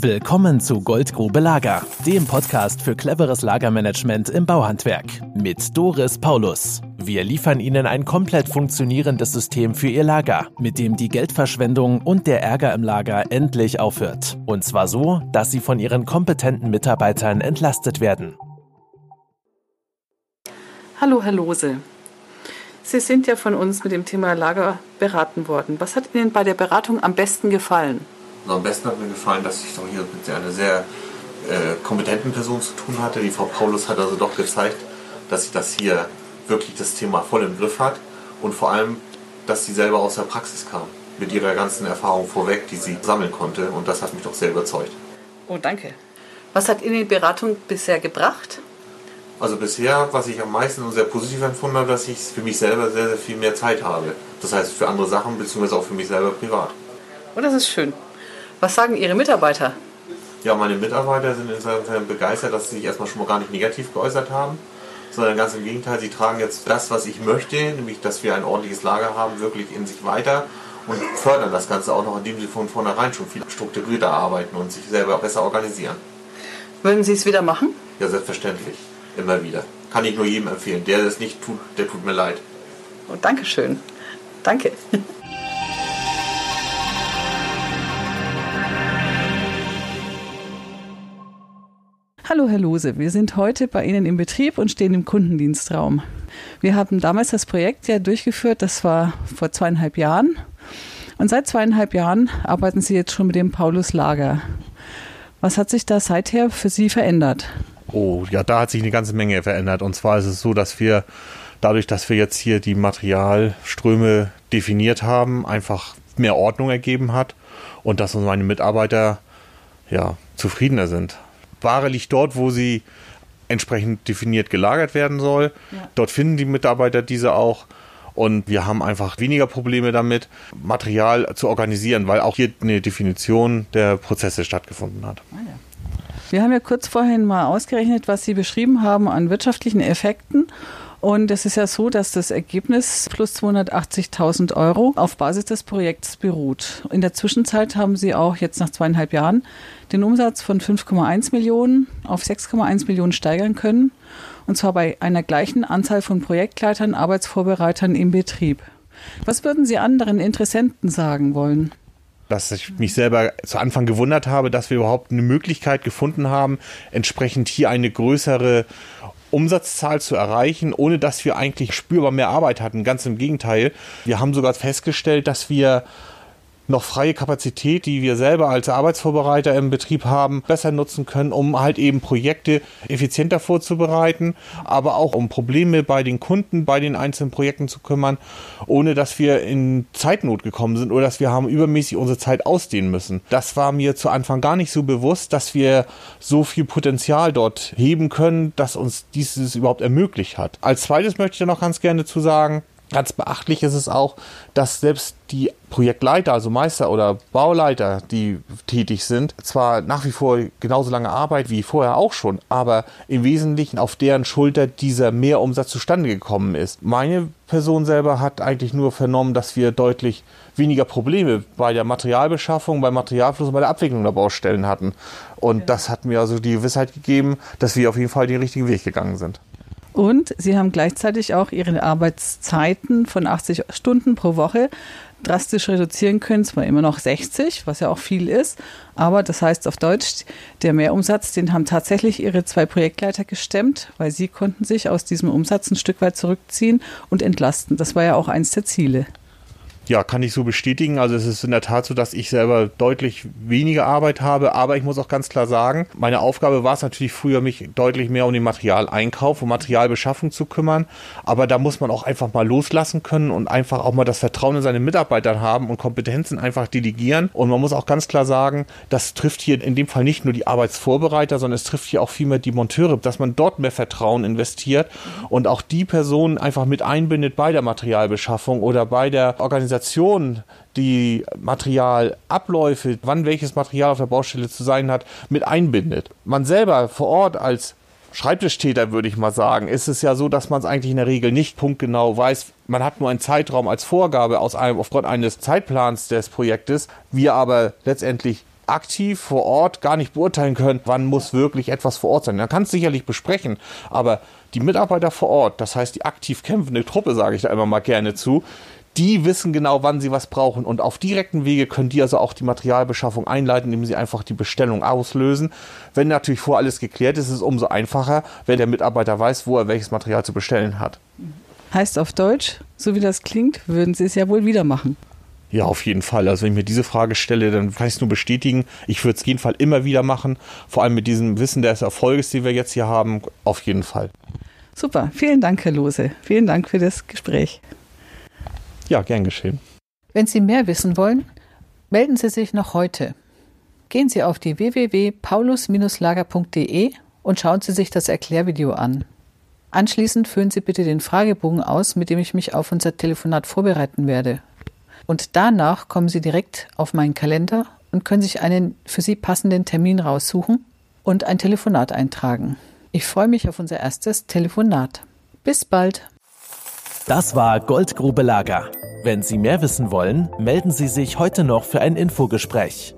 Willkommen zu Goldgrube Lager, dem Podcast für cleveres Lagermanagement im Bauhandwerk mit Doris Paulus. Wir liefern Ihnen ein komplett funktionierendes System für Ihr Lager, mit dem die Geldverschwendung und der Ärger im Lager endlich aufhört. Und zwar so, dass Sie von Ihren kompetenten Mitarbeitern entlastet werden. Hallo, Herr Lose. Sie sind ja von uns mit dem Thema Lager beraten worden. Was hat Ihnen bei der Beratung am besten gefallen? Und am besten hat mir gefallen, dass ich doch hier mit einer sehr äh, kompetenten Person zu tun hatte. Die Frau Paulus hat also doch gezeigt, dass sie das hier wirklich das Thema voll im Griff hat und vor allem, dass sie selber aus der Praxis kam. Mit ihrer ganzen Erfahrung vorweg, die sie sammeln konnte. Und das hat mich doch sehr überzeugt. Oh, danke. Was hat Ihnen die Beratung bisher gebracht? Also bisher, was ich am meisten und sehr positiv empfunden habe, dass ich für mich selber sehr, sehr viel mehr Zeit habe. Das heißt für andere Sachen, beziehungsweise auch für mich selber privat. Oh, das ist schön. Was sagen Ihre Mitarbeiter? Ja, meine Mitarbeiter sind insofern begeistert, dass sie sich erstmal schon mal gar nicht negativ geäußert haben, sondern ganz im Gegenteil, sie tragen jetzt das, was ich möchte, nämlich dass wir ein ordentliches Lager haben, wirklich in sich weiter und fördern das Ganze auch noch, indem sie von vornherein schon viel strukturierter arbeiten und sich selber besser organisieren. Würden Sie es wieder machen? Ja, selbstverständlich. Immer wieder. Kann ich nur jedem empfehlen. Der das nicht tut, der tut mir leid. Oh, Dankeschön. Danke. Hallo Herr Lose, wir sind heute bei Ihnen im Betrieb und stehen im Kundendienstraum. Wir haben damals das Projekt ja durchgeführt, das war vor zweieinhalb Jahren. Und seit zweieinhalb Jahren arbeiten Sie jetzt schon mit dem Paulus Lager. Was hat sich da seither für Sie verändert? Oh, ja, da hat sich eine ganze Menge verändert. Und zwar ist es so, dass wir dadurch, dass wir jetzt hier die Materialströme definiert haben, einfach mehr Ordnung ergeben hat und dass meine Mitarbeiter ja zufriedener sind. Ware liegt dort, wo sie entsprechend definiert gelagert werden soll. Ja. Dort finden die Mitarbeiter diese auch. Und wir haben einfach weniger Probleme damit, Material zu organisieren, weil auch hier eine Definition der Prozesse stattgefunden hat. Ah ja. Wir haben ja kurz vorhin mal ausgerechnet, was Sie beschrieben haben an wirtschaftlichen Effekten. Und es ist ja so, dass das Ergebnis plus 280.000 Euro auf Basis des Projekts beruht. In der Zwischenzeit haben Sie auch jetzt nach zweieinhalb Jahren den Umsatz von 5,1 Millionen auf 6,1 Millionen steigern können. Und zwar bei einer gleichen Anzahl von Projektleitern, Arbeitsvorbereitern im Betrieb. Was würden Sie anderen Interessenten sagen wollen? dass ich mich selber zu Anfang gewundert habe, dass wir überhaupt eine Möglichkeit gefunden haben, entsprechend hier eine größere Umsatzzahl zu erreichen, ohne dass wir eigentlich spürbar mehr Arbeit hatten. Ganz im Gegenteil. Wir haben sogar festgestellt, dass wir noch freie Kapazität, die wir selber als Arbeitsvorbereiter im Betrieb haben, besser nutzen können, um halt eben Projekte effizienter vorzubereiten, aber auch um Probleme bei den Kunden, bei den einzelnen Projekten zu kümmern, ohne dass wir in Zeitnot gekommen sind oder dass wir haben übermäßig unsere Zeit ausdehnen müssen. Das war mir zu Anfang gar nicht so bewusst, dass wir so viel Potenzial dort heben können, dass uns dieses überhaupt ermöglicht hat. Als zweites möchte ich noch ganz gerne zu sagen, Ganz beachtlich ist es auch, dass selbst die Projektleiter, also Meister oder Bauleiter, die tätig sind, zwar nach wie vor genauso lange Arbeit wie vorher auch schon, aber im Wesentlichen auf deren Schulter dieser Mehrumsatz zustande gekommen ist. Meine Person selber hat eigentlich nur vernommen, dass wir deutlich weniger Probleme bei der Materialbeschaffung, beim Materialfluss und bei der Abwicklung der Baustellen hatten. Und das hat mir also die Gewissheit gegeben, dass wir auf jeden Fall den richtigen Weg gegangen sind. Und Sie haben gleichzeitig auch Ihre Arbeitszeiten von 80 Stunden pro Woche drastisch reduzieren können, zwar immer noch 60, was ja auch viel ist, aber das heißt auf Deutsch, der Mehrumsatz, den haben tatsächlich ihre zwei Projektleiter gestemmt, weil sie konnten sich aus diesem Umsatz ein Stück weit zurückziehen und entlasten. Das war ja auch eins der Ziele. Ja, kann ich so bestätigen. Also es ist in der Tat so, dass ich selber deutlich weniger Arbeit habe, aber ich muss auch ganz klar sagen, meine Aufgabe war es natürlich früher, mich deutlich mehr um den Materialeinkauf und Materialbeschaffung zu kümmern. Aber da muss man auch einfach mal loslassen können und einfach auch mal das Vertrauen in seine Mitarbeiter haben und Kompetenzen einfach delegieren. Und man muss auch ganz klar sagen, das trifft hier in dem Fall nicht nur die Arbeitsvorbereiter, sondern es trifft hier auch vielmehr die Monteure, dass man dort mehr Vertrauen investiert und auch die Personen einfach mit einbindet bei der Materialbeschaffung oder bei der Organisation Organisation die Materialabläufe, wann welches Material auf der Baustelle zu sein hat, mit einbindet. Man selber vor Ort als Schreibtischtäter, würde ich mal sagen, ist es ja so, dass man es eigentlich in der Regel nicht punktgenau weiß. Man hat nur einen Zeitraum als Vorgabe aus einem, aufgrund eines Zeitplans des Projektes. Wir aber letztendlich aktiv vor Ort gar nicht beurteilen können, wann muss wirklich etwas vor Ort sein. Man kann es sicherlich besprechen, aber die Mitarbeiter vor Ort, das heißt die aktiv kämpfende Truppe, sage ich da immer mal gerne zu, die wissen genau, wann sie was brauchen. Und auf direkten Wege können die also auch die Materialbeschaffung einleiten, indem sie einfach die Bestellung auslösen. Wenn natürlich vor alles geklärt ist, ist es umso einfacher, wenn der Mitarbeiter weiß, wo er welches Material zu bestellen hat. Heißt auf Deutsch, so wie das klingt, würden Sie es ja wohl wieder machen. Ja, auf jeden Fall. Also wenn ich mir diese Frage stelle, dann kann ich es nur bestätigen. Ich würde es jeden Fall immer wieder machen. Vor allem mit diesem Wissen des Erfolges, den wir jetzt hier haben. Auf jeden Fall. Super. Vielen Dank, Herr Lose. Vielen Dank für das Gespräch. Ja, gern geschehen. Wenn Sie mehr wissen wollen, melden Sie sich noch heute. Gehen Sie auf die www.paulus-lager.de und schauen Sie sich das Erklärvideo an. Anschließend füllen Sie bitte den Fragebogen aus, mit dem ich mich auf unser Telefonat vorbereiten werde. Und danach kommen Sie direkt auf meinen Kalender und können sich einen für Sie passenden Termin raussuchen und ein Telefonat eintragen. Ich freue mich auf unser erstes Telefonat. Bis bald. Das war Goldgrube Lager. Wenn Sie mehr wissen wollen, melden Sie sich heute noch für ein Infogespräch.